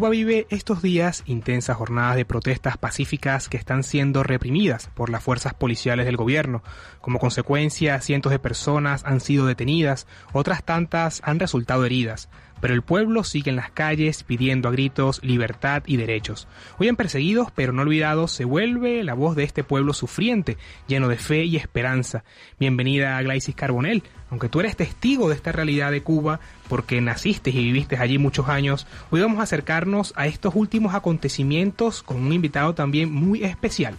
Cuba vive estos días intensas jornadas de protestas pacíficas que están siendo reprimidas por las fuerzas policiales del gobierno. Como consecuencia, cientos de personas han sido detenidas, otras tantas han resultado heridas pero el pueblo sigue en las calles pidiendo a gritos libertad y derechos. Hoy en Perseguidos pero no olvidados se vuelve la voz de este pueblo sufriente, lleno de fe y esperanza. Bienvenida a Glaisis Carbonell. Aunque tú eres testigo de esta realidad de Cuba, porque naciste y viviste allí muchos años, hoy vamos a acercarnos a estos últimos acontecimientos con un invitado también muy especial.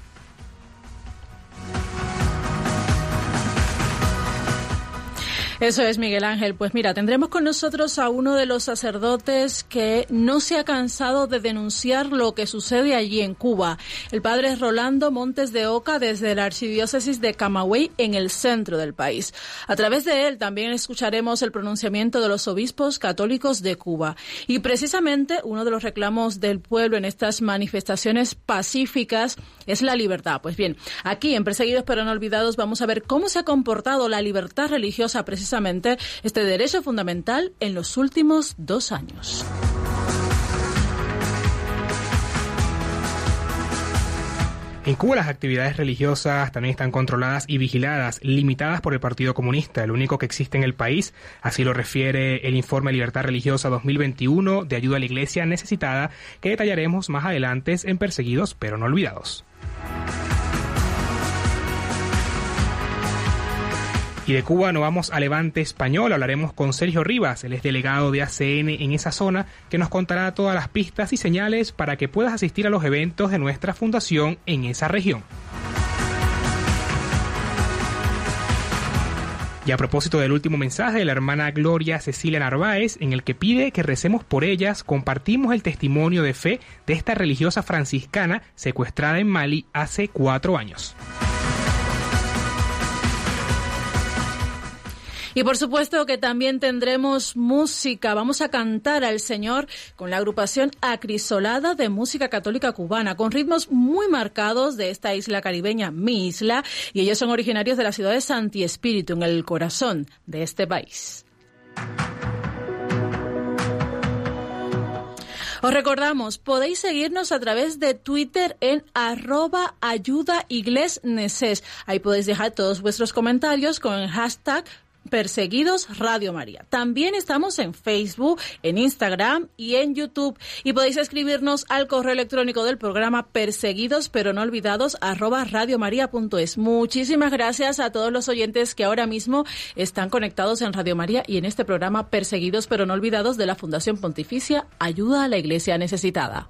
Eso es, Miguel Ángel. Pues mira, tendremos con nosotros a uno de los sacerdotes que no se ha cansado de denunciar lo que sucede allí en Cuba. El padre Rolando Montes de Oca desde la archidiócesis de Camagüey en el centro del país. A través de él también escucharemos el pronunciamiento de los obispos católicos de Cuba. Y precisamente uno de los reclamos del pueblo en estas manifestaciones pacíficas es la libertad. Pues bien, aquí en Perseguidos pero no olvidados vamos a ver cómo se ha comportado la libertad religiosa precisamente este derecho fundamental en los últimos dos años. En Cuba las actividades religiosas también están controladas y vigiladas, limitadas por el Partido Comunista, el único que existe en el país. Así lo refiere el informe Libertad Religiosa 2021 de ayuda a la Iglesia necesitada, que detallaremos más adelante en Perseguidos pero no olvidados. Y de Cuba nos vamos a Levante Español. Hablaremos con Sergio Rivas, él es delegado de ACN en esa zona, que nos contará todas las pistas y señales para que puedas asistir a los eventos de nuestra fundación en esa región. Y a propósito del último mensaje de la hermana Gloria Cecilia Narváez, en el que pide que recemos por ellas, compartimos el testimonio de fe de esta religiosa franciscana secuestrada en Mali hace cuatro años. Y por supuesto que también tendremos música. Vamos a cantar al Señor con la agrupación Acrisolada de Música Católica Cubana, con ritmos muy marcados de esta isla caribeña, mi isla, y ellos son originarios de la ciudad de Santi Espíritu, en el corazón de este país. Os recordamos, podéis seguirnos a través de Twitter en arroba ayuda Ahí podéis dejar todos vuestros comentarios con el hashtag Perseguidos Radio María. También estamos en Facebook, en Instagram y en YouTube. Y podéis escribirnos al correo electrónico del programa perseguidos pero no olvidados arroba radiomaria.es. Muchísimas gracias a todos los oyentes que ahora mismo están conectados en Radio María y en este programa Perseguidos pero no olvidados de la Fundación Pontificia Ayuda a la Iglesia Necesitada.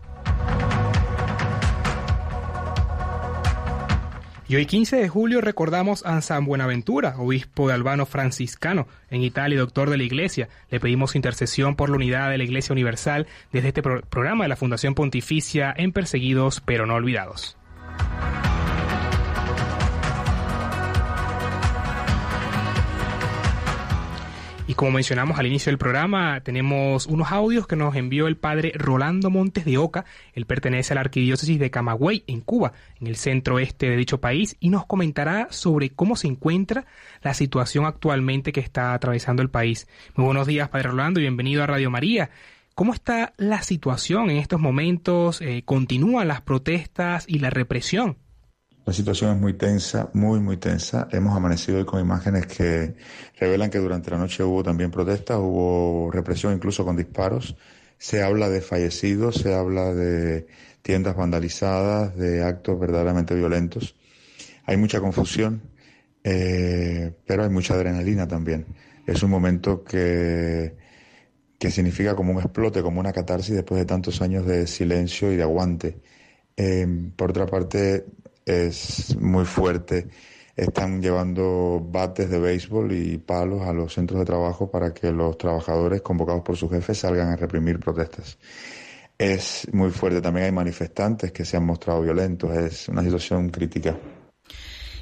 Y hoy 15 de julio recordamos a San Buenaventura, obispo de Albano franciscano en Italia y doctor de la Iglesia. Le pedimos intercesión por la unidad de la Iglesia Universal desde este programa de la Fundación Pontificia en Perseguidos pero no olvidados. Y como mencionamos al inicio del programa, tenemos unos audios que nos envió el padre Rolando Montes de Oca. Él pertenece a la arquidiócesis de Camagüey, en Cuba, en el centro este de dicho país, y nos comentará sobre cómo se encuentra la situación actualmente que está atravesando el país. Muy buenos días, padre Rolando, y bienvenido a Radio María. ¿Cómo está la situación en estos momentos? Eh, ¿Continúan las protestas y la represión? La situación es muy tensa, muy, muy tensa. Hemos amanecido hoy con imágenes que revelan que durante la noche hubo también protestas, hubo represión incluso con disparos. Se habla de fallecidos, se habla de tiendas vandalizadas, de actos verdaderamente violentos. Hay mucha confusión, eh, pero hay mucha adrenalina también. Es un momento que, que significa como un explote, como una catarsis después de tantos años de silencio y de aguante. Eh, por otra parte, es muy fuerte. Están llevando bates de béisbol y palos a los centros de trabajo para que los trabajadores convocados por sus jefes salgan a reprimir protestas. es muy fuerte. También hay manifestantes que se han mostrado violentos. Es una situación crítica.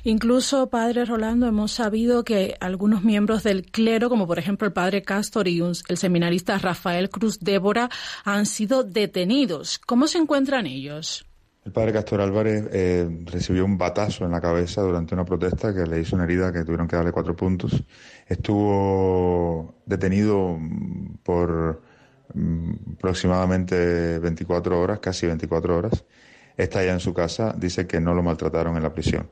Incluso, padre Rolando, hemos sabido que algunos miembros del clero, como por ejemplo el padre Castor y el seminarista Rafael Cruz Débora, han sido detenidos. ¿Cómo se encuentran ellos? El padre Castor Álvarez eh, recibió un batazo en la cabeza durante una protesta que le hizo una herida que tuvieron que darle cuatro puntos. Estuvo detenido por mm, aproximadamente 24 horas, casi 24 horas. Está ya en su casa, dice que no lo maltrataron en la prisión.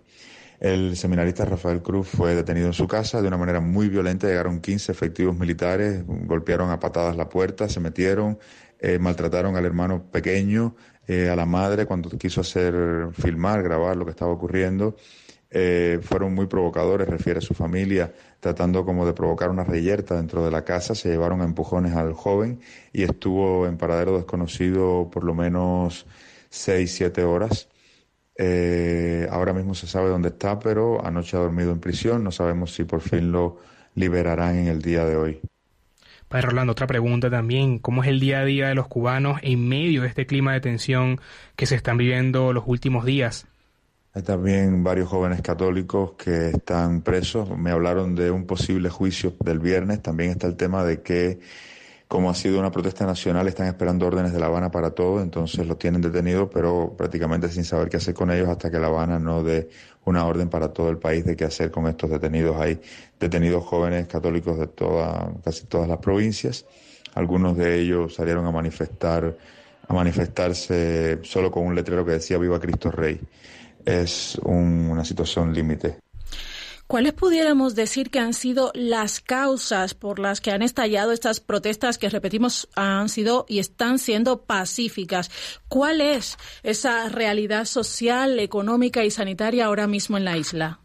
El seminarista Rafael Cruz fue detenido en su casa de una manera muy violenta. Llegaron 15 efectivos militares, golpearon a patadas la puerta, se metieron, eh, maltrataron al hermano pequeño, eh, a la madre cuando quiso hacer filmar, grabar lo que estaba ocurriendo. Eh, fueron muy provocadores, refiere a su familia, tratando como de provocar una reyerta dentro de la casa. Se llevaron a empujones al joven y estuvo en paradero desconocido por lo menos seis, siete horas. Eh, ahora mismo se sabe dónde está, pero anoche ha dormido en prisión. No sabemos si por fin lo liberarán en el día de hoy. Padre Rolando, otra pregunta también. ¿Cómo es el día a día de los cubanos en medio de este clima de tensión que se están viviendo los últimos días? Hay también varios jóvenes católicos que están presos. Me hablaron de un posible juicio del viernes. También está el tema de que como ha sido una protesta nacional, están esperando órdenes de La Habana para todo, entonces los tienen detenidos, pero prácticamente sin saber qué hacer con ellos hasta que La Habana no dé una orden para todo el país de qué hacer con estos detenidos. Hay detenidos jóvenes católicos de toda, casi todas las provincias. Algunos de ellos salieron a manifestar, a manifestarse solo con un letrero que decía Viva Cristo Rey. Es una situación límite. ¿Cuáles pudiéramos decir que han sido las causas por las que han estallado estas protestas que, repetimos, han sido y están siendo pacíficas? ¿Cuál es esa realidad social, económica y sanitaria ahora mismo en la isla?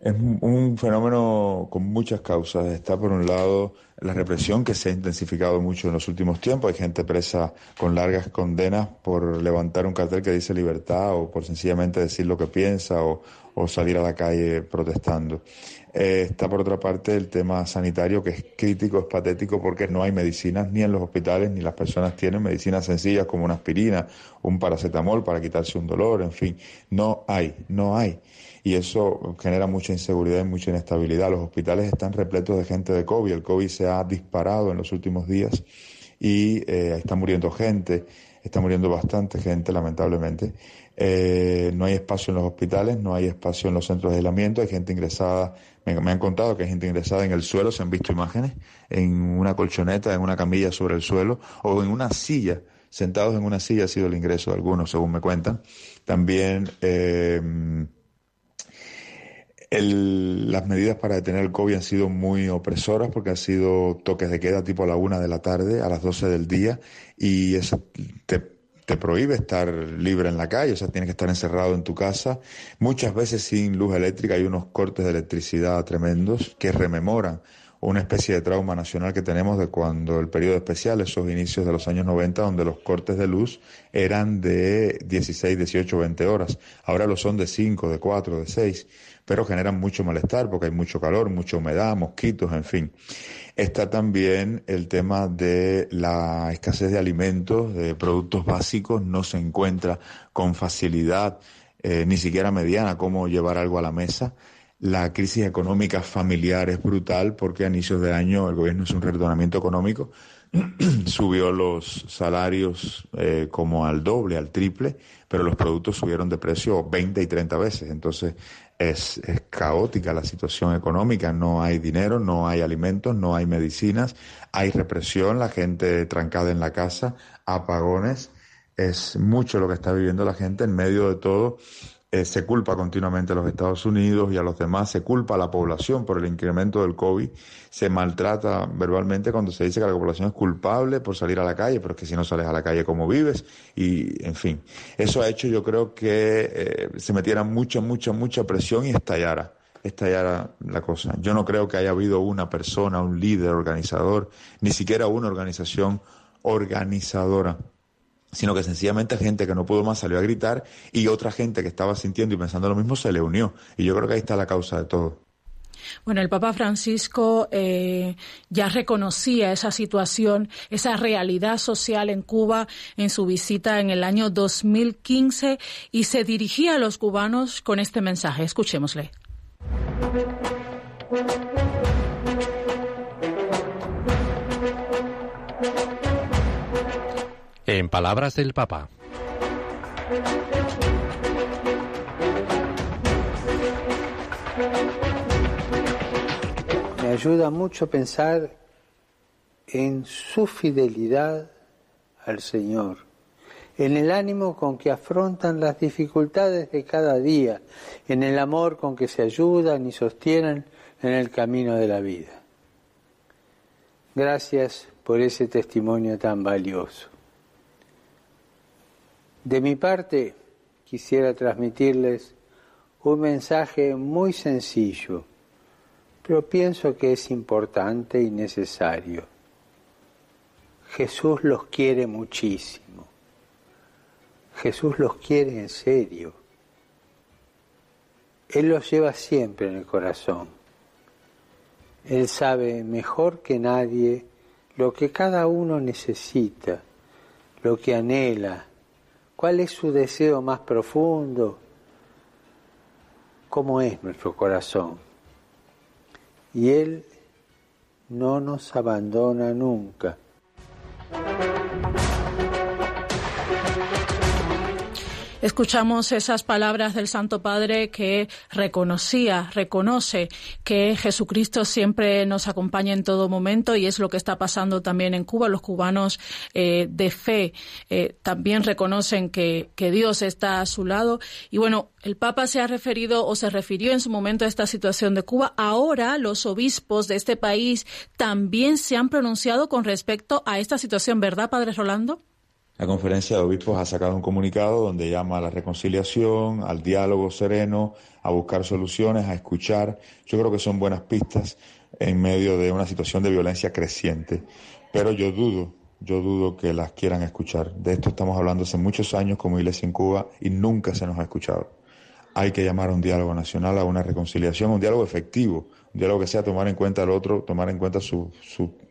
Es un fenómeno con muchas causas. Está, por un lado, la represión que se ha intensificado mucho en los últimos tiempos. Hay gente presa con largas condenas por levantar un cartel que dice libertad o por sencillamente decir lo que piensa o, o salir a la calle protestando. Eh, está por otra parte el tema sanitario que es crítico, es patético porque no hay medicinas ni en los hospitales ni las personas tienen medicinas sencillas como una aspirina, un paracetamol para quitarse un dolor, en fin, no hay, no hay. Y eso genera mucha inseguridad y mucha inestabilidad. Los hospitales están repletos de gente de COVID, el COVID se ha disparado en los últimos días y eh, está muriendo gente, está muriendo bastante gente lamentablemente. Eh, no hay espacio en los hospitales, no hay espacio en los centros de aislamiento, hay gente ingresada, me, han contado que hay gente ingresada en el suelo, se han visto imágenes, en una colchoneta, en una camilla sobre el suelo o en una silla, sentados en una silla ha sido el ingreso de algunos, según me cuentan. También eh, las medidas para detener el COVID han sido muy opresoras porque han sido toques de queda tipo a la una de la tarde, a las 12 del día, y eso te te prohíbe estar libre en la calle, o sea, tienes que estar encerrado en tu casa. Muchas veces sin luz eléctrica hay unos cortes de electricidad tremendos que rememoran una especie de trauma nacional que tenemos de cuando el periodo especial, esos inicios de los años 90, donde los cortes de luz eran de 16, 18, 20 horas. Ahora lo son de 5, de 4, de 6, pero generan mucho malestar porque hay mucho calor, mucha humedad, mosquitos, en fin. Está también el tema de la escasez de alimentos, de productos básicos, no se encuentra con facilidad, eh, ni siquiera mediana, cómo llevar algo a la mesa. La crisis económica familiar es brutal porque a inicios de año el gobierno hizo un retornamiento económico, subió los salarios eh, como al doble, al triple, pero los productos subieron de precio 20 y 30 veces. Entonces, es, caótica la situación económica, no hay dinero, no hay alimentos, no hay medicinas, hay represión, la gente trancada en la casa, apagones, es mucho lo que está viviendo la gente en medio de todo eh, se culpa continuamente a los Estados Unidos y a los demás, se culpa a la población por el incremento del COVID, se maltrata verbalmente cuando se dice que la población es culpable por salir a la calle, pero es que si no sales a la calle, ¿cómo vives? Y, en fin, eso ha hecho yo creo que eh, se metiera mucha, mucha, mucha presión y estallara estallara la cosa. Yo no creo que haya habido una persona, un líder organizador, ni siquiera una organización organizadora sino que sencillamente gente que no pudo más salió a gritar y otra gente que estaba sintiendo y pensando lo mismo se le unió. Y yo creo que ahí está la causa de todo. Bueno, el Papa Francisco eh, ya reconocía esa situación, esa realidad social en Cuba en su visita en el año 2015 y se dirigía a los cubanos con este mensaje. Escuchémosle. En palabras del Papa. Me ayuda mucho pensar en su fidelidad al Señor, en el ánimo con que afrontan las dificultades de cada día, en el amor con que se ayudan y sostienen en el camino de la vida. Gracias por ese testimonio tan valioso. De mi parte, quisiera transmitirles un mensaje muy sencillo, pero pienso que es importante y necesario. Jesús los quiere muchísimo. Jesús los quiere en serio. Él los lleva siempre en el corazón. Él sabe mejor que nadie lo que cada uno necesita, lo que anhela, cuál es su deseo más profundo, cómo es nuestro corazón. Y Él no nos abandona nunca. Escuchamos esas palabras del Santo Padre que reconocía, reconoce que Jesucristo siempre nos acompaña en todo momento y es lo que está pasando también en Cuba. Los cubanos eh, de fe eh, también reconocen que, que Dios está a su lado. Y bueno, el Papa se ha referido o se refirió en su momento a esta situación de Cuba. Ahora los obispos de este país también se han pronunciado con respecto a esta situación, ¿verdad, Padre Rolando? La conferencia de obispos ha sacado un comunicado donde llama a la reconciliación, al diálogo sereno, a buscar soluciones, a escuchar. Yo creo que son buenas pistas en medio de una situación de violencia creciente. Pero yo dudo, yo dudo que las quieran escuchar. De esto estamos hablando hace muchos años como iglesia en Cuba y nunca se nos ha escuchado. Hay que llamar a un diálogo nacional, a una reconciliación, un diálogo efectivo, un diálogo que sea tomar en cuenta al otro, tomar en cuenta sus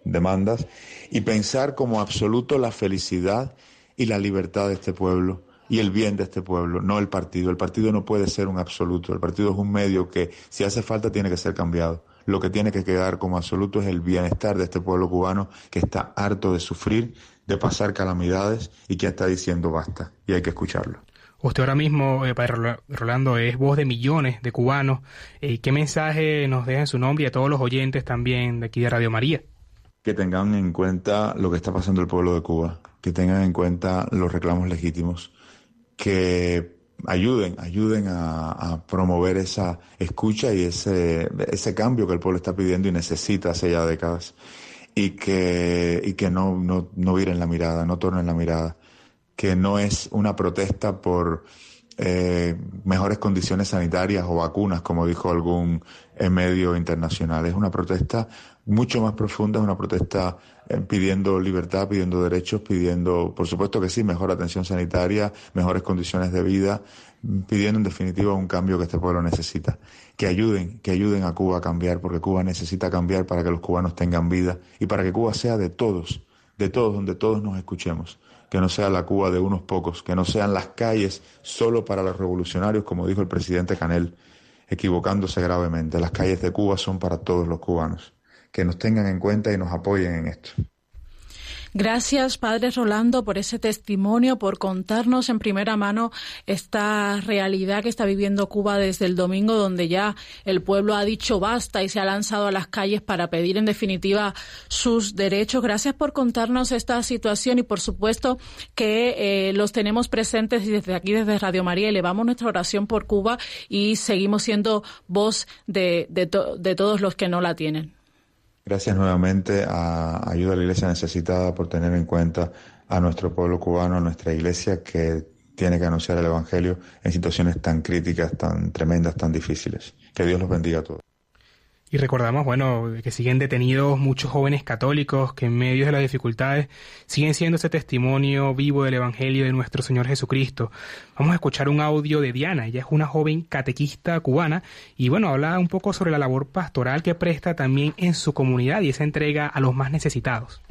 demandas y pensar como absoluto la felicidad y la libertad de este pueblo y el bien de este pueblo, no el partido. El partido no puede ser un absoluto, el partido es un medio que si hace falta tiene que ser cambiado. Lo que tiene que quedar como absoluto es el bienestar de este pueblo cubano que está harto de sufrir, de pasar calamidades y que está diciendo basta y hay que escucharlo. Usted ahora mismo, eh, Padre Rolando, es voz de millones de cubanos. Eh, ¿Qué mensaje nos deja en su nombre y a todos los oyentes también de aquí de Radio María? Que tengan en cuenta lo que está pasando el pueblo de Cuba, que tengan en cuenta los reclamos legítimos, que ayuden, ayuden a, promover esa escucha y ese, ese cambio que el pueblo está pidiendo y necesita hace ya décadas. Y que, y que no, no, no viren la mirada, no tornen la mirada. Que no es una protesta por eh, mejores condiciones sanitarias o vacunas, como dijo algún medio internacional. Es una protesta mucho más profunda, es una protesta eh, pidiendo libertad, pidiendo derechos, pidiendo, por supuesto que sí, mejor atención sanitaria, mejores condiciones de vida, pidiendo en definitiva un cambio que este pueblo necesita. Que ayuden, que ayuden a Cuba a cambiar, porque Cuba necesita cambiar para que los cubanos tengan vida y para que Cuba sea de todos, de todos, donde todos nos escuchemos. Que no sea la Cuba de unos pocos, que no sean las calles solo para los revolucionarios, como dijo el presidente Canel, equivocándose gravemente. Las calles de Cuba son para todos los cubanos que nos tengan en cuenta y nos apoyen en esto. Gracias, Padre Rolando, por ese testimonio, por contarnos en primera mano esta realidad que está viviendo Cuba desde el domingo, donde ya el pueblo ha dicho basta y se ha lanzado a las calles para pedir en definitiva sus derechos. Gracias por contarnos esta situación y por supuesto que eh, los tenemos presentes desde aquí, desde Radio María, elevamos nuestra oración por Cuba y seguimos siendo voz de todos los que no la tienen. Gracias nuevamente a Ayuda a la Iglesia Necesitada por tener en cuenta a nuestro pueblo cubano, a nuestra iglesia que tiene que anunciar el Evangelio en situaciones tan críticas, tan tremendas, tan difíciles. Que Dios los bendiga a todos. Y recordamos, bueno, que siguen detenidos muchos jóvenes católicos que en medio de las dificultades siguen siendo ese testimonio vivo del Evangelio de nuestro Señor Jesucristo. Vamos a escuchar un audio de Diana. Ella es una joven catequista cubana y bueno, habla un poco sobre la labor pastoral que presta también en su comunidad y esa entrega a los más necesitados.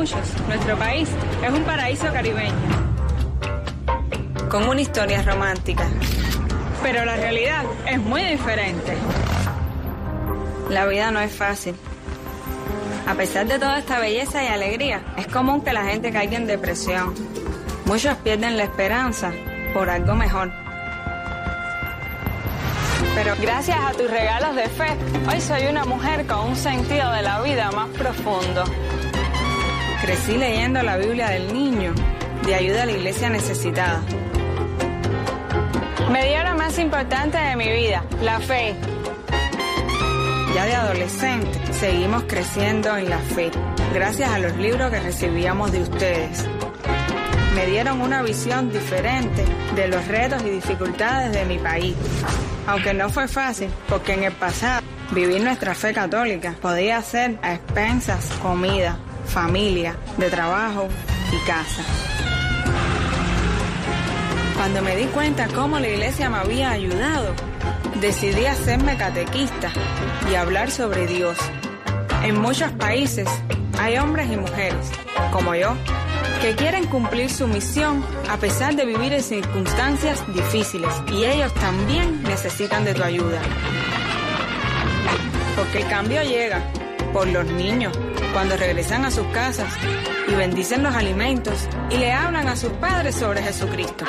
Muchos, nuestro país es un paraíso caribeño, con una historia romántica. Pero la realidad es muy diferente. La vida no es fácil. A pesar de toda esta belleza y alegría, es común que la gente caiga en depresión. Muchos pierden la esperanza por algo mejor. Pero gracias a tus regalos de fe, hoy soy una mujer con un sentido de la vida más profundo. Crecí leyendo la Biblia del Niño, de ayuda a la iglesia necesitada. Me dio lo más importante de mi vida, la fe. Ya de adolescente, seguimos creciendo en la fe, gracias a los libros que recibíamos de ustedes. Me dieron una visión diferente de los retos y dificultades de mi país. Aunque no fue fácil, porque en el pasado vivir nuestra fe católica podía ser a expensas comida, familia, de trabajo y casa. Cuando me di cuenta cómo la iglesia me había ayudado, decidí hacerme catequista y hablar sobre Dios. En muchos países hay hombres y mujeres, como yo, que quieren cumplir su misión a pesar de vivir en circunstancias difíciles y ellos también necesitan de tu ayuda. Porque el cambio llega por los niños cuando regresan a sus casas y bendicen los alimentos y le hablan a sus padres sobre Jesucristo.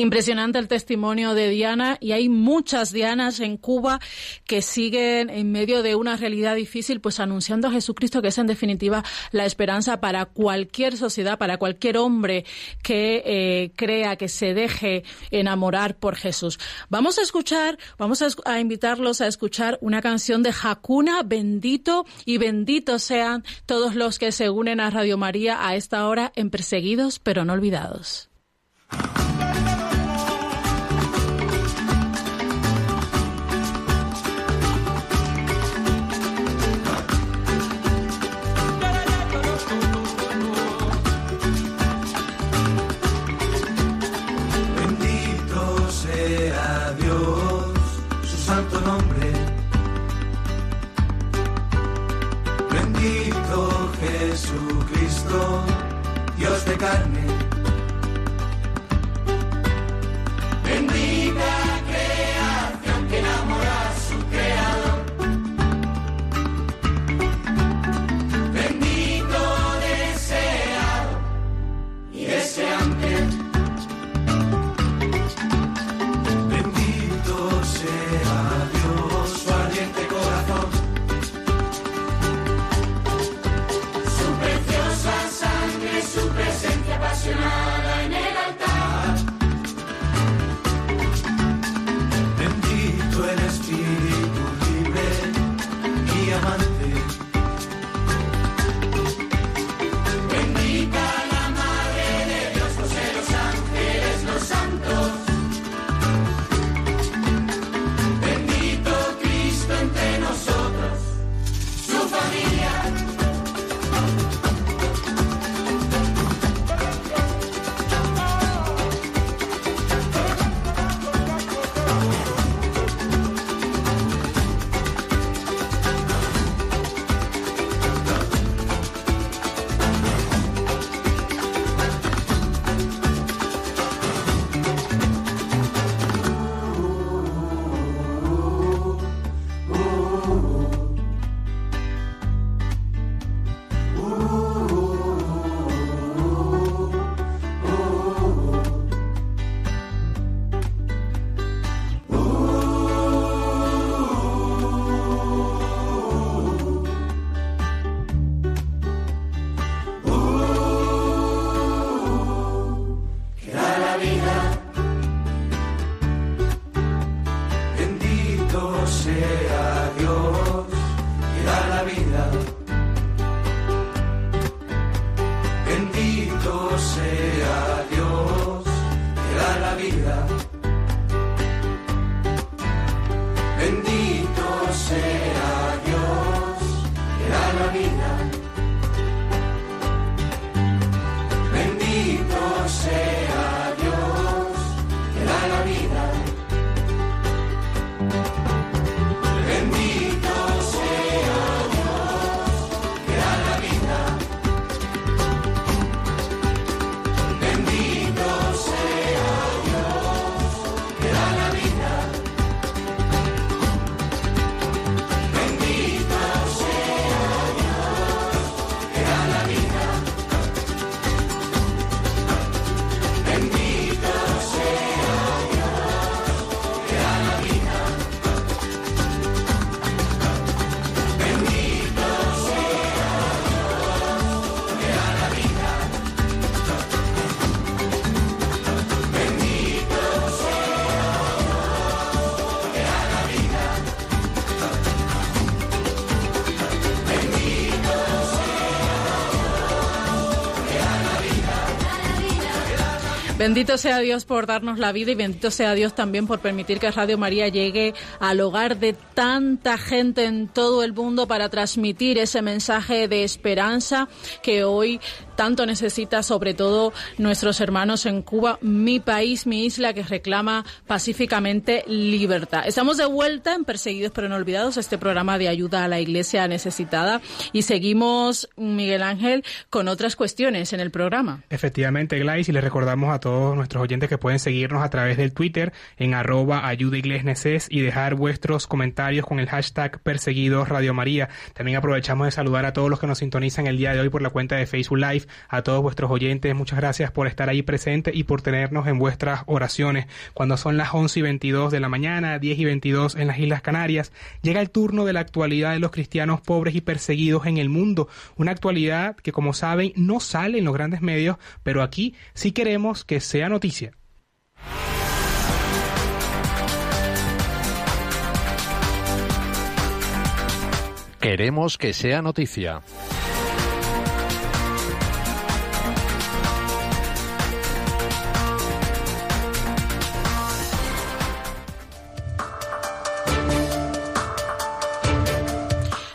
Impresionante el testimonio de Diana y hay muchas Dianas en Cuba que siguen en medio de una realidad difícil, pues anunciando a Jesucristo que es en definitiva la esperanza para cualquier sociedad, para cualquier hombre que eh, crea, que se deje enamorar por Jesús. Vamos a escuchar, vamos a, a invitarlos a escuchar una canción de Hakuna, bendito y benditos sean todos los que se unen a Radio María a esta hora en Perseguidos pero no olvidados. Bendito sea Dios por darnos la vida y bendito sea Dios también por permitir que Radio María llegue al hogar de tanta gente en todo el mundo para transmitir ese mensaje de esperanza que hoy tanto necesita sobre todo nuestros hermanos en Cuba, mi país, mi isla que reclama pacíficamente libertad. Estamos de vuelta en Perseguidos pero no olvidados, este programa de ayuda a la iglesia necesitada y seguimos, Miguel Ángel, con otras cuestiones en el programa. Efectivamente, Glais, y les recordamos a todos nuestros oyentes que pueden seguirnos a través del Twitter en arroba ayuda y dejar vuestros comentarios con el hashtag perseguidos Radio María. También aprovechamos de saludar a todos los que nos sintonizan el día de hoy por la cuenta de Facebook Live a todos vuestros oyentes. Muchas gracias por estar ahí presentes y por tenernos en vuestras oraciones. Cuando son las 11 y 22 de la mañana, 10 y 22 en las Islas Canarias, llega el turno de la actualidad de los cristianos pobres y perseguidos en el mundo. Una actualidad que, como saben, no sale en los grandes medios, pero aquí sí queremos que sea noticia. Queremos que sea noticia.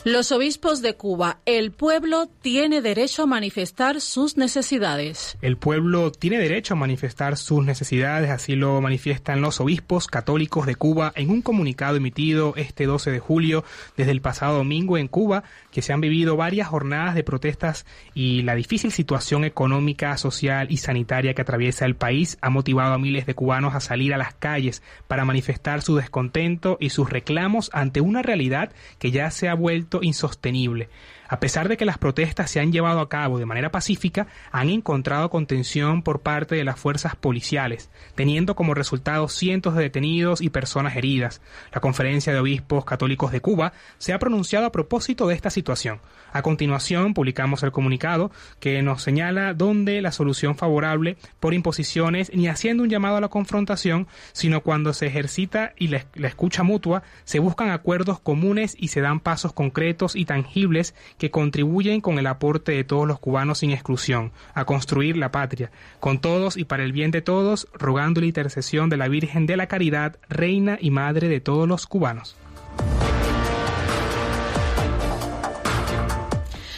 Los obispos de Cuba, el pueblo tiene derecho a manifestar sus necesidades. El pueblo tiene derecho a manifestar sus necesidades, así lo manifiestan los obispos católicos de Cuba en un comunicado emitido este 12 de julio desde el pasado domingo en Cuba, que se han vivido varias jornadas de protestas y la difícil situación económica, social y sanitaria que atraviesa el país ha motivado a miles de cubanos a salir a las calles para manifestar su descontento y sus reclamos ante una realidad que ya se ha vuelto insostenible. A pesar de que las protestas se han llevado a cabo de manera pacífica, han encontrado contención por parte de las fuerzas policiales, teniendo como resultado cientos de detenidos y personas heridas. La Conferencia de Obispos Católicos de Cuba se ha pronunciado a propósito de esta situación. A continuación, publicamos el comunicado que nos señala dónde la solución favorable por imposiciones ni haciendo un llamado a la confrontación, sino cuando se ejercita y la, escucha mutua, se buscan acuerdos comunes y se dan pasos concretos y tangibles que contribuyen con el aporte de todos los cubanos sin exclusión a construir la patria, con todos y para el bien de todos, rogando la intercesión de la Virgen de la Caridad, Reina y Madre de todos los cubanos.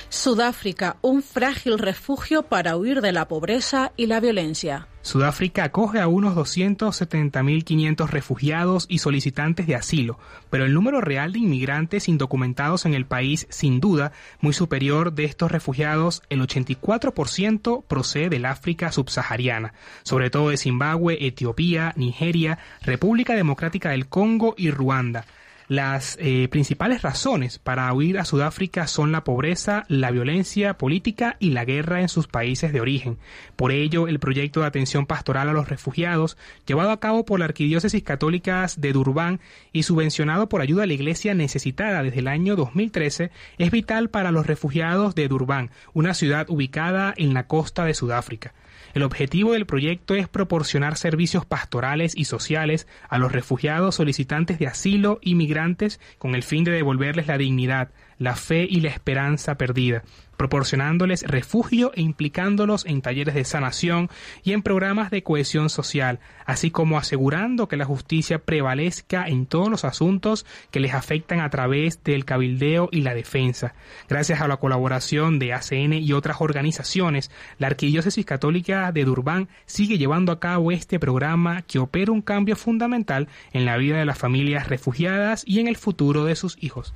Sudáfrica, un frágil refugio para huir de la pobreza y la violencia. Sudáfrica acoge a unos 270.500 refugiados y solicitantes de asilo, pero el número real de inmigrantes indocumentados en el país, sin duda, muy superior de estos refugiados, el 84% procede del África subsahariana, sobre todo de Zimbabue, Etiopía, Nigeria, República Democrática del Congo y Ruanda. Las eh, principales razones para huir a Sudáfrica son la pobreza, la violencia política y la guerra en sus países de origen. Por ello, el proyecto de atención pastoral a los refugiados, llevado a cabo por la Arquidiócesis Católica de Durban y subvencionado por ayuda a la Iglesia necesitada desde el año 2013, es vital para los refugiados de Durban, una ciudad ubicada en la costa de Sudáfrica. El objetivo del proyecto es proporcionar servicios pastorales y sociales a los refugiados solicitantes de asilo y migrantes con el fin de devolverles la dignidad, la fe y la esperanza perdida, proporcionándoles refugio e implicándolos en talleres de sanación y en programas de cohesión social, así como asegurando que la justicia prevalezca en todos los asuntos que les afectan a través del cabildeo y la defensa. Gracias a la colaboración de ACN y otras organizaciones, la Arquidiócesis Católica de Durban sigue llevando a cabo este programa que opera un cambio fundamental en la vida de las familias refugiadas y en el futuro de sus hijos.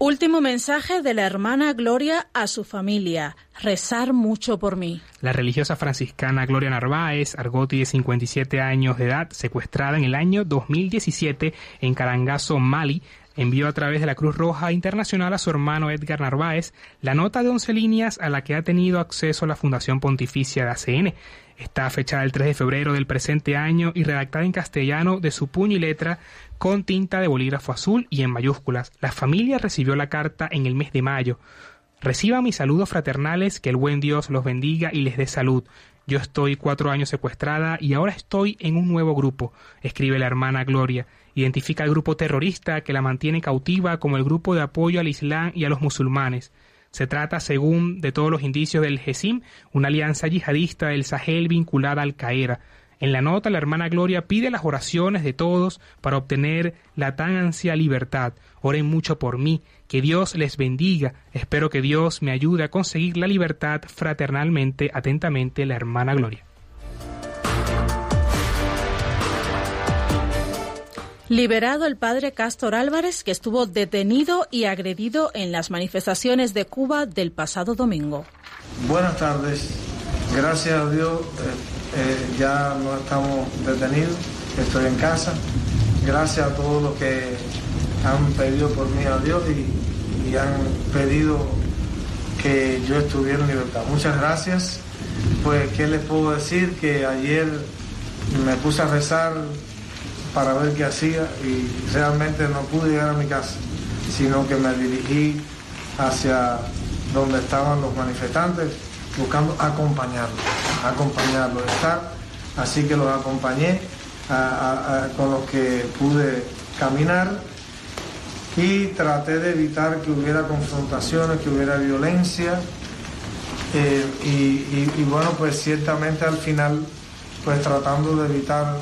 Último mensaje de la hermana Gloria a su familia. Rezar mucho por mí. La religiosa franciscana Gloria Narváez, Argoti de 57 años de edad, secuestrada en el año 2017 en Carangazo, Mali, envió a través de la Cruz Roja Internacional a su hermano Edgar Narváez la nota de 11 líneas a la que ha tenido acceso la Fundación Pontificia de ACN. Está fechada el 3 de febrero del presente año y redactada en castellano de su puño y letra con tinta de bolígrafo azul y en mayúsculas. La familia recibió la carta en el mes de mayo. Reciba mis saludos fraternales, que el buen Dios los bendiga y les dé salud. Yo estoy cuatro años secuestrada y ahora estoy en un nuevo grupo, escribe la hermana Gloria. Identifica al grupo terrorista que la mantiene cautiva como el grupo de apoyo al Islam y a los musulmanes. Se trata, según de todos los indicios del GESIM, una alianza yihadista del Sahel vinculada al Qaeda. En la nota, la hermana Gloria pide las oraciones de todos para obtener la tan ansia libertad. Oren mucho por mí, que Dios les bendiga. Espero que Dios me ayude a conseguir la libertad fraternalmente, atentamente, la hermana Gloria. Liberado el padre Castor Álvarez, que estuvo detenido y agredido en las manifestaciones de Cuba del pasado domingo. Buenas tardes. Gracias a Dios eh, eh, ya no estamos detenidos. Estoy en casa. Gracias a todos los que han pedido por mí a Dios y, y han pedido que yo estuviera en libertad. Muchas gracias. Pues, ¿qué les puedo decir? Que ayer me puse a rezar para ver qué hacía y realmente no pude llegar a mi casa, sino que me dirigí hacia donde estaban los manifestantes buscando acompañarlos, acompañarlos, estar, así que los acompañé con los que pude caminar y traté de evitar que hubiera confrontaciones, que hubiera violencia. Eh, y, y bueno, pues ciertamente al final, pues tratando de evitar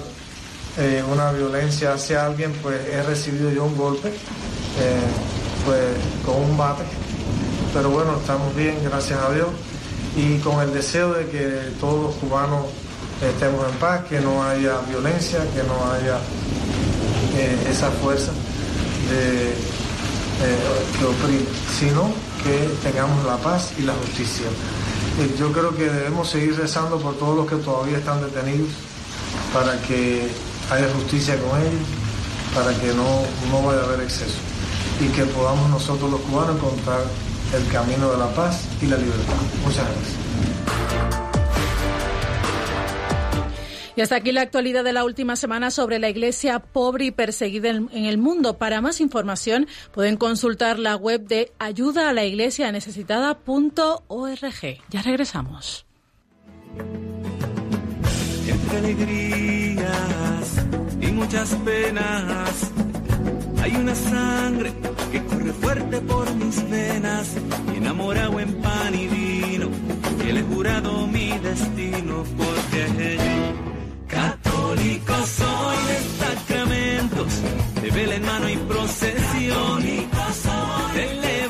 eh, una violencia hacia alguien, pues he recibido yo un golpe, eh, pues con un bate. Pero bueno, estamos bien, gracias a Dios, y con el deseo de que todos los cubanos estemos en paz, que no haya violencia, que no haya eh, esa fuerza que oprime, sino que tengamos la paz y la justicia. Yo creo que debemos seguir rezando por todos los que todavía están detenidos para que haya justicia con ellos, para que no, no vaya a haber exceso y que podamos nosotros los cubanos encontrar el camino de la paz y la libertad. Muchas gracias. Y hasta aquí la actualidad de la última semana sobre la iglesia pobre y perseguida en el mundo. Para más información pueden consultar la web de ayuda a la iglesia necesitada.org. Ya regresamos y muchas penas. Hay una sangre que corre fuerte por mis venas, enamorado en pan y vino, que le he jurado mi destino, porque yo, católico soy de sacramentos, de vela en mano y procesión, del evangelio,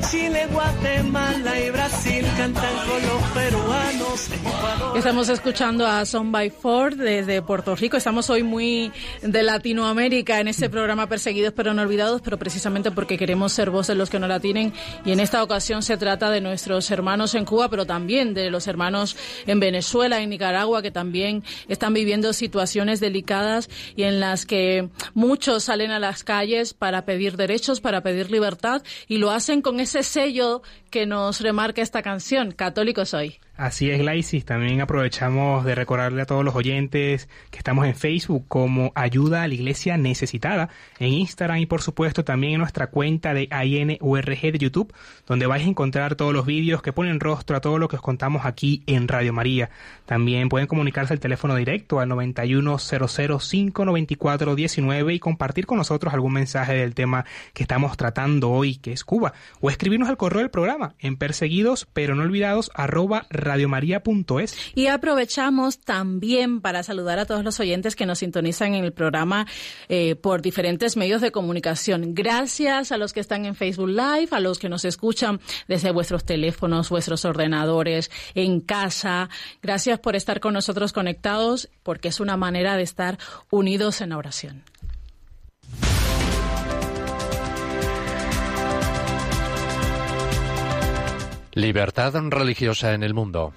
Chile, Guatemala y Brasil cantan con los peruanos. Estamos escuchando a Son by Ford desde Puerto Rico. Estamos hoy muy de Latinoamérica en este programa Perseguidos pero no olvidados, pero precisamente porque queremos ser de los que no la tienen. Y en esta ocasión se trata de nuestros hermanos en Cuba, pero también de los hermanos en Venezuela, en Nicaragua, que también están viviendo situaciones delicadas y en las que muchos salen a las calles para pedir derechos, para pedir libertad y lo hacen con ese sello que nos remarca esta canción, Católico soy. Así es, Laisis. También aprovechamos de recordarle a todos los oyentes que estamos en Facebook como Ayuda a la Iglesia Necesitada, en Instagram y por supuesto también en nuestra cuenta de INURG de YouTube, donde vais a encontrar todos los vídeos que ponen rostro a todo lo que os contamos aquí en Radio María. También pueden comunicarse al teléfono directo al 9100594419 y compartir con nosotros algún mensaje del tema que estamos tratando hoy, que es Cuba, o escribirnos al correo del programa en perseguidos pero no olvidados arroba radiomaria.es. Y aprovechamos también para saludar a todos los oyentes que nos sintonizan en el programa eh, por diferentes medios de comunicación. Gracias a los que están en Facebook Live, a los que nos escuchan desde vuestros teléfonos, vuestros ordenadores, en casa. Gracias por estar con nosotros conectados, porque es una manera de estar unidos en oración. Libertad religiosa en el mundo.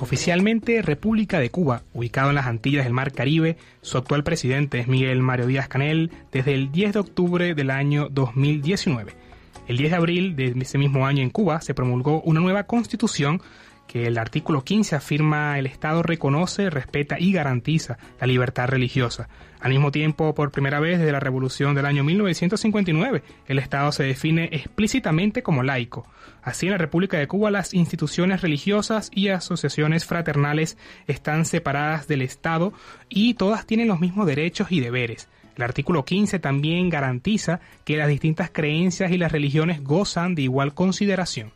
Oficialmente República de Cuba, ubicado en las Antillas del Mar Caribe, su actual presidente es Miguel Mario Díaz Canel desde el 10 de octubre del año 2019. El 10 de abril de ese mismo año en Cuba se promulgó una nueva constitución que el artículo 15 afirma el Estado reconoce, respeta y garantiza la libertad religiosa. Al mismo tiempo, por primera vez desde la Revolución del año 1959, el Estado se define explícitamente como laico. Así, en la República de Cuba, las instituciones religiosas y asociaciones fraternales están separadas del Estado y todas tienen los mismos derechos y deberes. El artículo 15 también garantiza que las distintas creencias y las religiones gozan de igual consideración.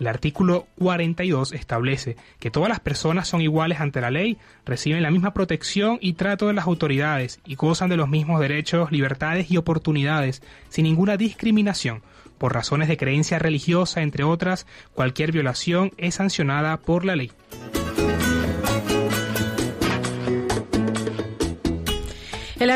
El artículo 42 establece que todas las personas son iguales ante la ley, reciben la misma protección y trato de las autoridades y gozan de los mismos derechos, libertades y oportunidades sin ninguna discriminación. Por razones de creencia religiosa, entre otras, cualquier violación es sancionada por la ley.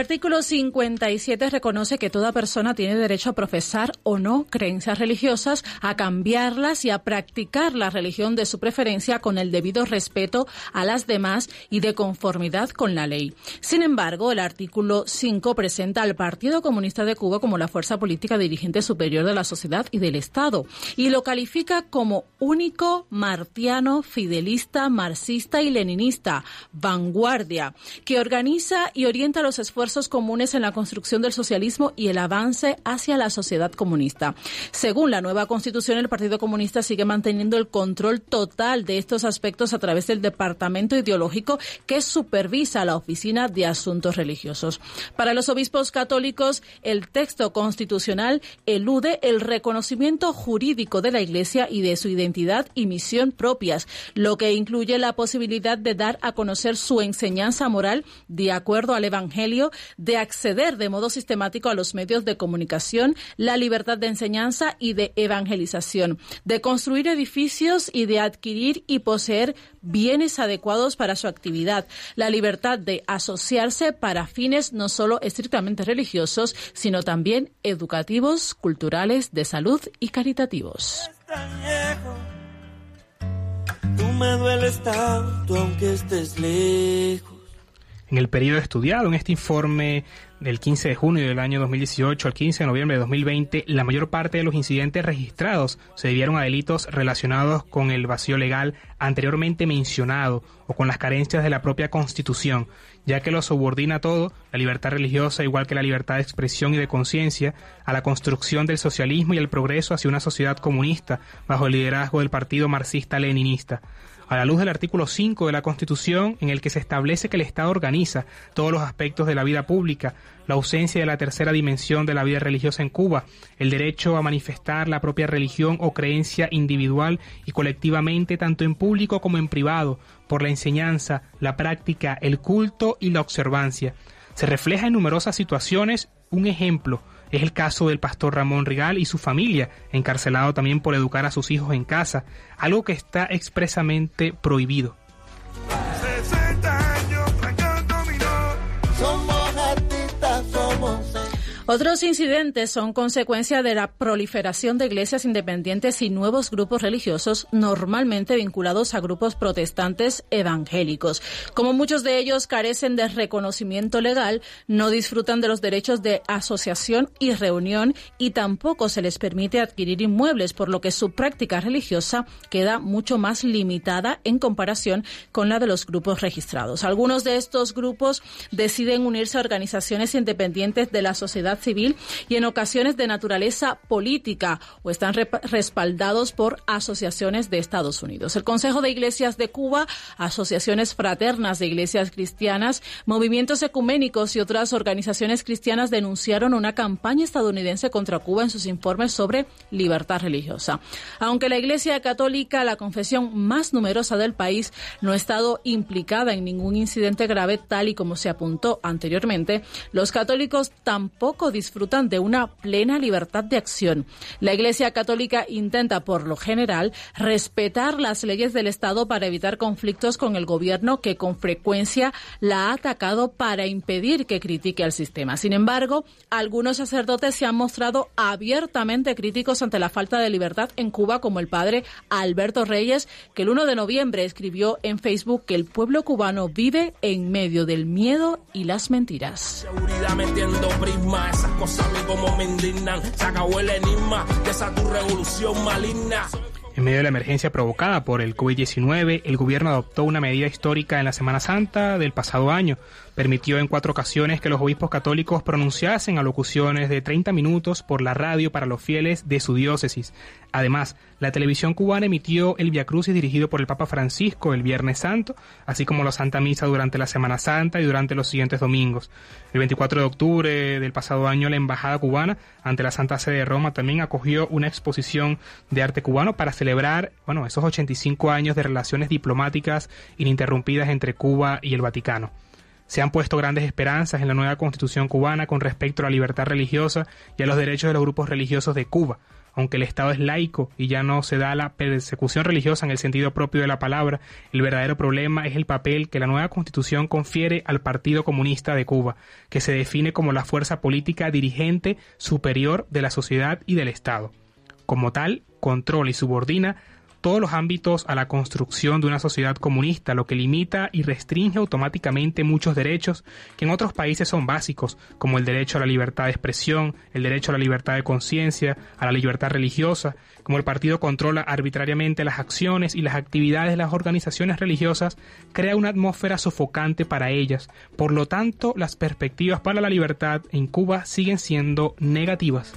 Artículo 57 reconoce que toda persona tiene derecho a profesar o no creencias religiosas, a cambiarlas y a practicar la religión de su preferencia con el debido respeto a las demás y de conformidad con la ley. Sin embargo, el artículo 5 presenta al Partido Comunista de Cuba como la fuerza política dirigente superior de la sociedad y del Estado y lo califica como único martiano, fidelista, marxista y leninista, vanguardia, que organiza y orienta los esfuerzos comunes en la construcción del socialismo y el avance hacia la sociedad comunista. Según la nueva constitución, el Partido Comunista sigue manteniendo el control total de estos aspectos a través del departamento ideológico que supervisa la Oficina de Asuntos Religiosos. Para los obispos católicos, el texto constitucional elude el reconocimiento jurídico de la Iglesia y de su identidad y misión propias, lo que incluye la posibilidad de dar a conocer su enseñanza moral de acuerdo al Evangelio de acceder de modo sistemático a los medios de comunicación, la libertad de enseñanza y de evangelización, de construir edificios y de adquirir y poseer bienes adecuados para su actividad, la libertad de asociarse para fines no solo estrictamente religiosos, sino también educativos, culturales, de salud y caritativos. En el periodo estudiado en este informe del 15 de junio del año 2018 al 15 de noviembre de 2020, la mayor parte de los incidentes registrados se debieron a delitos relacionados con el vacío legal anteriormente mencionado o con las carencias de la propia Constitución, ya que lo subordina todo, la libertad religiosa igual que la libertad de expresión y de conciencia, a la construcción del socialismo y el progreso hacia una sociedad comunista bajo el liderazgo del partido marxista-leninista. A la luz del artículo 5 de la Constitución en el que se establece que el Estado organiza todos los aspectos de la vida pública, la ausencia de la tercera dimensión de la vida religiosa en Cuba, el derecho a manifestar la propia religión o creencia individual y colectivamente tanto en público como en privado, por la enseñanza, la práctica, el culto y la observancia. Se refleja en numerosas situaciones un ejemplo es el caso del pastor Ramón Rigal y su familia, encarcelado también por educar a sus hijos en casa, algo que está expresamente prohibido. Otros incidentes son consecuencia de la proliferación de iglesias independientes y nuevos grupos religiosos normalmente vinculados a grupos protestantes evangélicos. Como muchos de ellos carecen de reconocimiento legal, no disfrutan de los derechos de asociación y reunión y tampoco se les permite adquirir inmuebles, por lo que su práctica religiosa queda mucho más limitada en comparación con la de los grupos registrados. Algunos de estos grupos deciden unirse a organizaciones independientes de la sociedad civil y en ocasiones de naturaleza política o están respaldados por asociaciones de Estados Unidos. El Consejo de Iglesias de Cuba, asociaciones fraternas de iglesias cristianas, movimientos ecuménicos y otras organizaciones cristianas denunciaron una campaña estadounidense contra Cuba en sus informes sobre libertad religiosa. Aunque la Iglesia Católica, la confesión más numerosa del país, no ha estado implicada en ningún incidente grave tal y como se apuntó anteriormente, los católicos tampoco disfrutan de una plena libertad de acción. La Iglesia Católica intenta, por lo general, respetar las leyes del Estado para evitar conflictos con el gobierno que con frecuencia la ha atacado para impedir que critique al sistema. Sin embargo, algunos sacerdotes se han mostrado abiertamente críticos ante la falta de libertad en Cuba, como el padre Alberto Reyes, que el 1 de noviembre escribió en Facebook que el pueblo cubano vive en medio del miedo y las mentiras esas cosas a mí como me indignan. Se acabó el enigma de esa tu revolución maligna. En medio de la emergencia provocada por el COVID-19, el gobierno adoptó una medida histórica en la Semana Santa del pasado año. Permitió en cuatro ocasiones que los obispos católicos pronunciasen alocuciones de 30 minutos por la radio para los fieles de su diócesis. Además, la televisión cubana emitió el Via Crucis dirigido por el Papa Francisco el Viernes Santo, así como la Santa Misa durante la Semana Santa y durante los siguientes domingos. El 24 de octubre del pasado año, la Embajada cubana ante la Santa Sede de Roma también acogió una exposición de arte cubano para celebrar, bueno, esos 85 años de relaciones diplomáticas ininterrumpidas entre Cuba y el Vaticano. Se han puesto grandes esperanzas en la nueva constitución cubana con respecto a la libertad religiosa y a los derechos de los grupos religiosos de Cuba, aunque el Estado es laico y ya no se da la persecución religiosa en el sentido propio de la palabra, el verdadero problema es el papel que la nueva constitución confiere al Partido Comunista de Cuba, que se define como la fuerza política dirigente superior de la sociedad y del Estado. Como tal, controla y subordina todos los ámbitos a la construcción de una sociedad comunista, lo que limita y restringe automáticamente muchos derechos que en otros países son básicos, como el derecho a la libertad de expresión, el derecho a la libertad de conciencia, a la libertad religiosa, como el partido controla arbitrariamente las acciones y las actividades de las organizaciones religiosas, crea una atmósfera sofocante para ellas. Por lo tanto, las perspectivas para la libertad en Cuba siguen siendo negativas.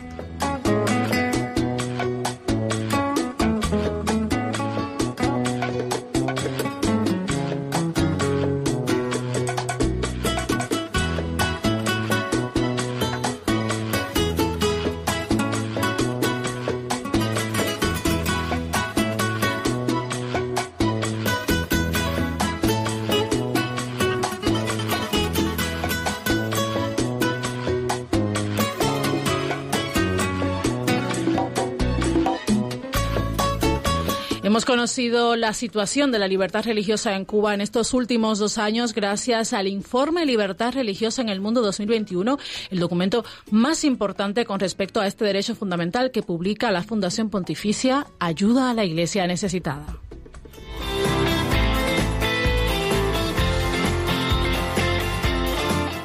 Conocido la situación de la libertad religiosa en Cuba en estos últimos dos años gracias al informe Libertad Religiosa en el Mundo 2021, el documento más importante con respecto a este derecho fundamental que publica la Fundación Pontificia Ayuda a la Iglesia Necesitada.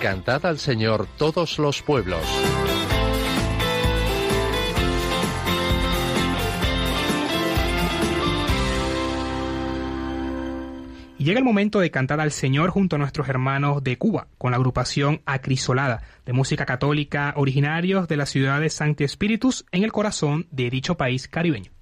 Cantad al Señor todos los pueblos. Y llega el momento de cantar al Señor junto a nuestros hermanos de Cuba, con la agrupación Acrisolada, de música católica originarios de la ciudad de Sancti Spiritus, en el corazón de dicho país caribeño.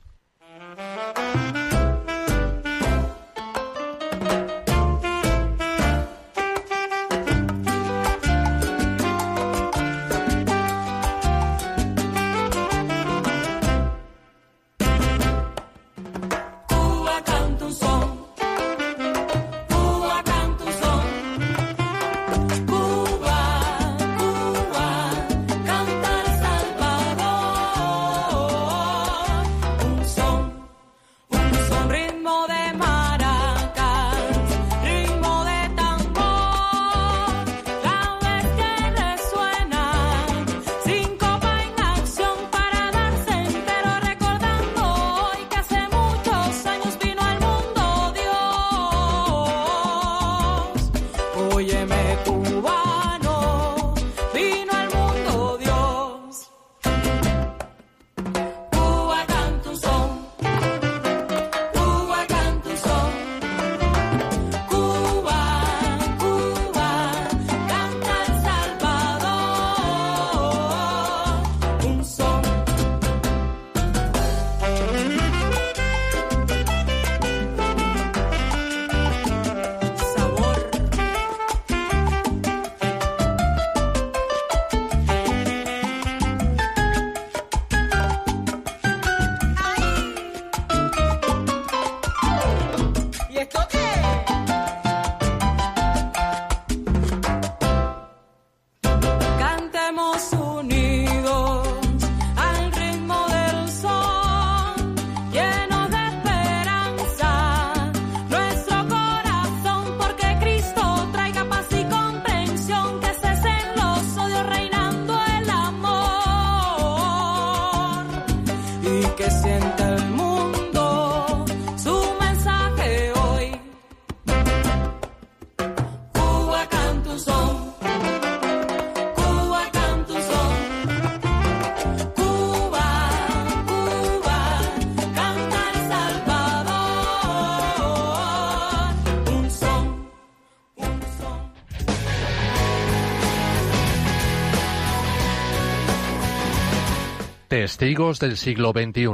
Testigos del siglo XXI.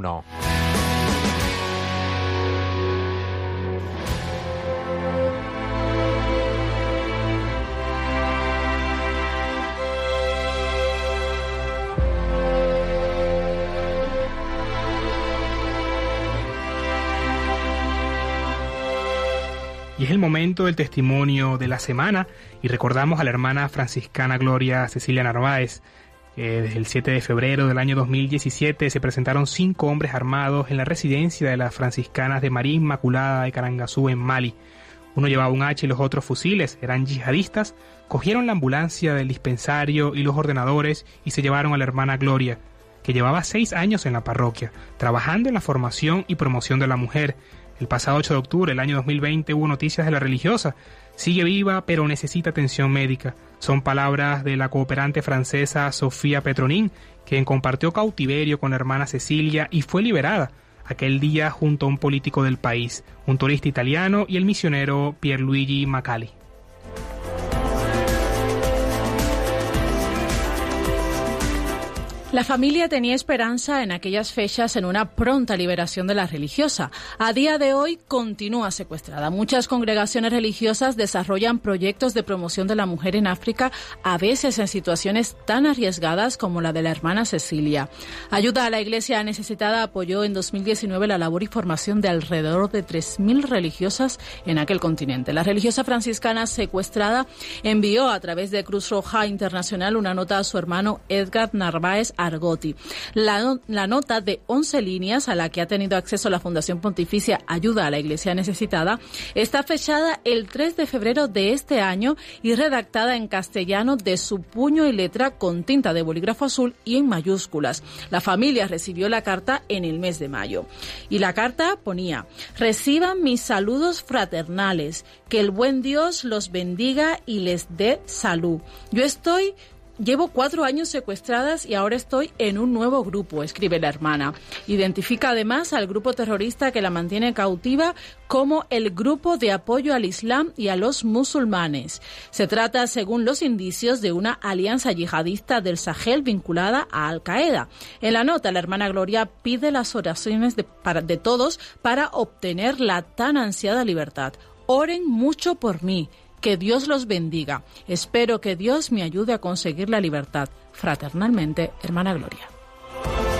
Y es el momento del testimonio de la semana y recordamos a la hermana franciscana Gloria Cecilia Narváez. Que desde el 7 de febrero del año 2017 se presentaron cinco hombres armados en la residencia de las franciscanas de María Inmaculada de Carangazú en Mali. Uno llevaba un hacha y los otros fusiles, eran yihadistas, cogieron la ambulancia del dispensario y los ordenadores y se llevaron a la hermana Gloria, que llevaba seis años en la parroquia, trabajando en la formación y promoción de la mujer, el pasado 8 de octubre del año 2020 hubo noticias de la religiosa. Sigue viva, pero necesita atención médica. Son palabras de la cooperante francesa Sofía Petronín, quien compartió cautiverio con la hermana Cecilia y fue liberada aquel día junto a un político del país, un turista italiano y el misionero Pierluigi Macali. La familia tenía esperanza en aquellas fechas en una pronta liberación de la religiosa. A día de hoy continúa secuestrada. Muchas congregaciones religiosas desarrollan proyectos de promoción de la mujer en África, a veces en situaciones tan arriesgadas como la de la hermana Cecilia. Ayuda a la Iglesia necesitada apoyó en 2019 la labor y formación de alrededor de 3.000 religiosas en aquel continente. La religiosa franciscana secuestrada envió a través de Cruz Roja Internacional una nota a su hermano Edgar Narváez Argoti. La, nota de 11 líneas a la que ha tenido acceso la Fundación Pontificia Ayuda a la Iglesia Necesitada está fechada el 3 de febrero de este año y redactada en castellano de su puño y letra con tinta de bolígrafo azul y en mayúsculas. La familia recibió la carta en el mes de mayo. Y la carta ponía, reciban mis saludos fraternales, que el buen Dios los bendiga y les dé salud. Yo estoy Llevo cuatro años secuestradas y ahora estoy en un nuevo grupo, escribe la hermana. Identifica además al grupo terrorista que la mantiene cautiva como el Grupo de Apoyo al Islam y a los Musulmanes. Se trata, según los indicios, de una alianza yihadista del Sahel vinculada a Al Qaeda. En la nota, la hermana Gloria pide las oraciones de, de todos para obtener la tan ansiada libertad. Oren mucho por mí que Dios los bendiga. Espero que Dios me ayude a conseguir la libertad. Fraternalmente, hermana Gloria.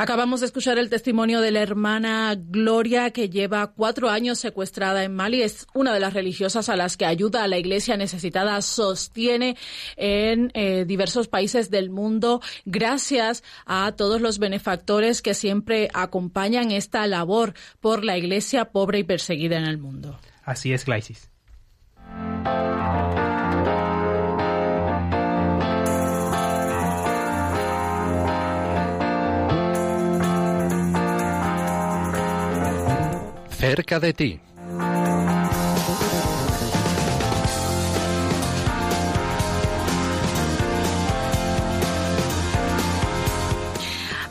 Acabamos de escuchar el testimonio de la hermana Gloria, que lleva cuatro años secuestrada en Mali. Es una de las religiosas a las que ayuda a la iglesia necesitada, sostiene en eh, diversos países del mundo, gracias a todos los benefactores que siempre acompañan esta labor por la iglesia pobre y perseguida en el mundo. Así es, Glaisis. Cerca de ti.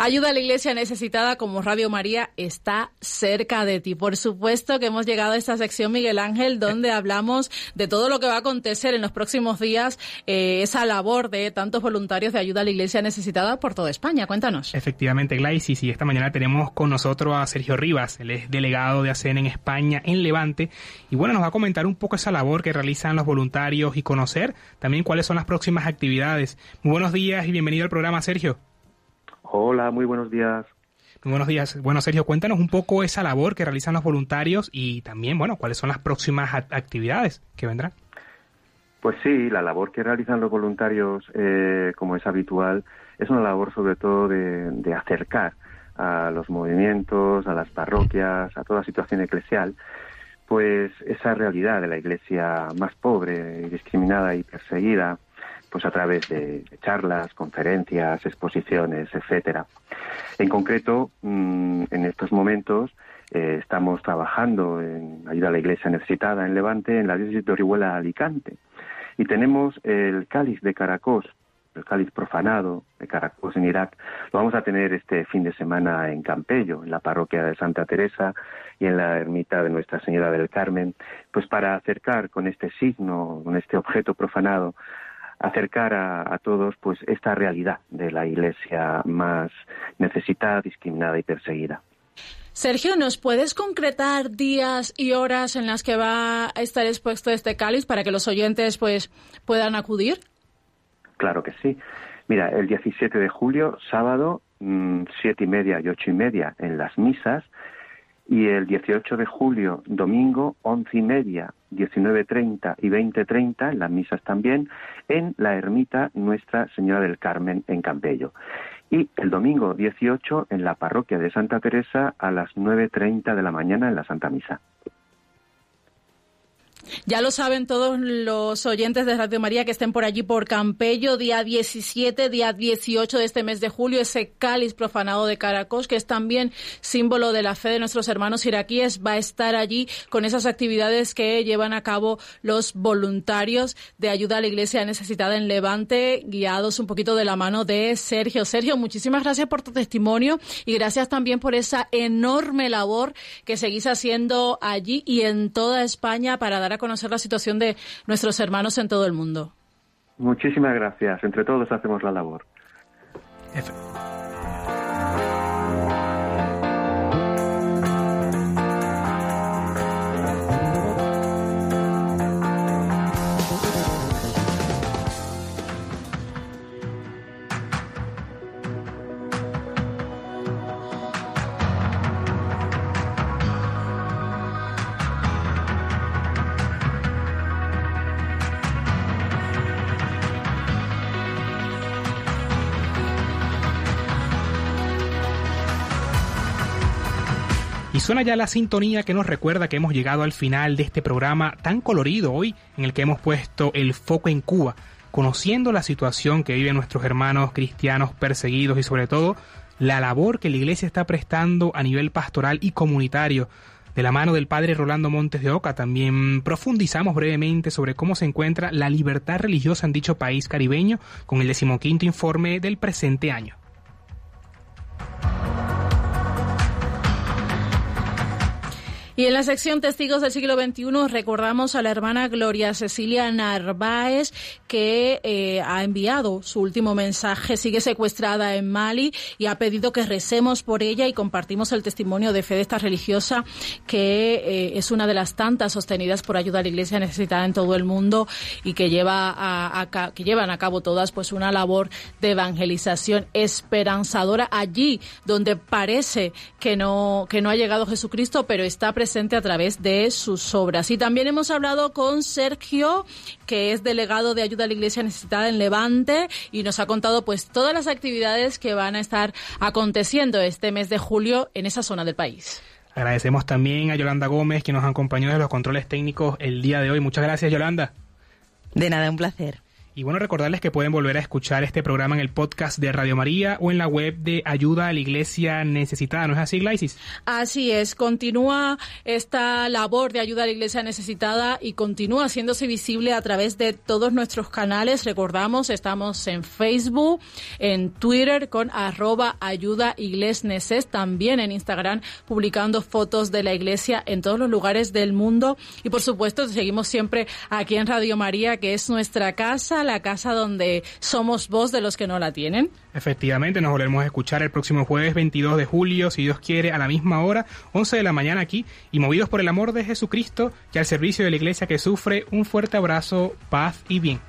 Ayuda a la iglesia necesitada como Radio María está cerca de ti. Por supuesto que hemos llegado a esta sección, Miguel Ángel, donde hablamos de todo lo que va a acontecer en los próximos días, eh, esa labor de tantos voluntarios de ayuda a la iglesia necesitada por toda España. Cuéntanos. Efectivamente, Glaisis, y esta mañana tenemos con nosotros a Sergio Rivas, él es delegado de ACN en España, en Levante, y bueno, nos va a comentar un poco esa labor que realizan los voluntarios y conocer también cuáles son las próximas actividades. Muy buenos días y bienvenido al programa, Sergio. Hola, muy buenos días. Muy buenos días. Bueno, Sergio, cuéntanos un poco esa labor que realizan los voluntarios y también, bueno, cuáles son las próximas actividades que vendrán. Pues sí, la labor que realizan los voluntarios, eh, como es habitual, es una labor sobre todo de, acercar a los movimientos, a las parroquias, a toda situación eclesial, pues esa realidad de la iglesia más pobre, discriminada y perseguida, pues a través de, charlas, conferencias, exposiciones, etcétera. En concreto, mm, en estos momentos eh, estamos trabajando en ayuda a la Iglesia necesitada en Levante, en la diócesis de Orihuela Alicante, y tenemos el cáliz de Caracos el cáliz profanado de Caracos en Irak, lo vamos a tener este fin de semana en Campello, en la parroquia de Santa Teresa y en la ermita de Nuestra Señora del Carmen, pues para acercar con este signo, con este objeto profanado, acercar a, a, todos pues esta realidad de la iglesia más necesitada, discriminada y perseguida. Sergio, ¿nos puedes concretar días y horas en las que va a estar expuesto este cáliz para que los oyentes pues puedan acudir? Claro que sí. Mira, el 17 de julio, sábado, mmm, siete y media y ocho y media en las misas, y el 18 de julio, domingo, once y media, 19.30 y 20.30, en las misas también, en la ermita Nuestra Señora del Carmen en Campello. Y el domingo 18 en la parroquia de Santa Teresa a las 9.30 de la mañana en la Santa Misa. Ya lo saben todos los oyentes de Radio María que estén por allí por Campello, día 17, día 18 de este mes de julio, ese cáliz profanado de Caracos, que es también símbolo de la fe de nuestros hermanos iraquíes, va a estar allí con esas actividades que llevan a cabo los voluntarios de ayuda a la iglesia necesitada en Levante, guiados un poquito de la mano de Sergio. Sergio, muchísimas gracias por tu testimonio y gracias también por esa enorme labor que seguís haciendo allí y en toda España para dar a conocer la situación de nuestros hermanos en todo el mundo. Muchísimas gracias. Entre todos hacemos la labor. Efe suena ya la sintonía que nos recuerda que hemos llegado al final de este programa tan colorido hoy, en el que hemos puesto el foco en Cuba, conociendo la situación que viven nuestros hermanos cristianos perseguidos y sobre todo la labor que la Iglesia está prestando a nivel pastoral y comunitario. De la mano del padre Rolando Montes de Oca también profundizamos brevemente sobre cómo se encuentra la libertad religiosa en dicho país caribeño con el decimoquinto informe del presente año. Y en la sección Testigos del siglo XXI recordamos a la hermana Gloria Cecilia Narváez que eh, ha enviado su último mensaje, sigue secuestrada en Mali y ha pedido que recemos por ella y compartimos el testimonio de fe de esta religiosa que eh, es una de las tantas sostenidas por ayuda a la Iglesia necesitada en todo el mundo y que lleva que llevan a cabo todas pues una labor de evangelización esperanzadora allí donde parece que no que no ha llegado Jesucristo, pero está presente presente a través de sus obras. Y también hemos hablado con Sergio, que es delegado de ayuda a la Iglesia necesitada en Levante, y nos ha contado pues todas las actividades que van a estar aconteciendo este mes de julio en esa zona del país. Agradecemos también a Yolanda Gómez, que nos acompañó de los controles técnicos el día de hoy. Muchas gracias, Yolanda. De nada, un placer. Y bueno, recordarles que pueden volver a escuchar este programa en el podcast de Radio María o en la web de Ayuda a la Iglesia Necesitada. ¿No es así, Glaisis? Así es. Continúa esta labor de ayuda a la Iglesia Necesitada y continúa haciéndose visible a través de todos nuestros canales. Recordamos, estamos en Facebook, en Twitter con arroba ayuda iglesneses, también en Instagram publicando fotos de la Iglesia en todos los lugares del mundo. Y por supuesto, seguimos siempre aquí en Radio María, que es nuestra casa la casa donde somos voz de los que no la tienen. Efectivamente, nos volveremos a escuchar el próximo jueves 22 de julio, si Dios quiere, a la misma hora, 11 de la mañana aquí, y movidos por el amor de Jesucristo y al servicio de la iglesia que sufre, un fuerte abrazo, paz y bien.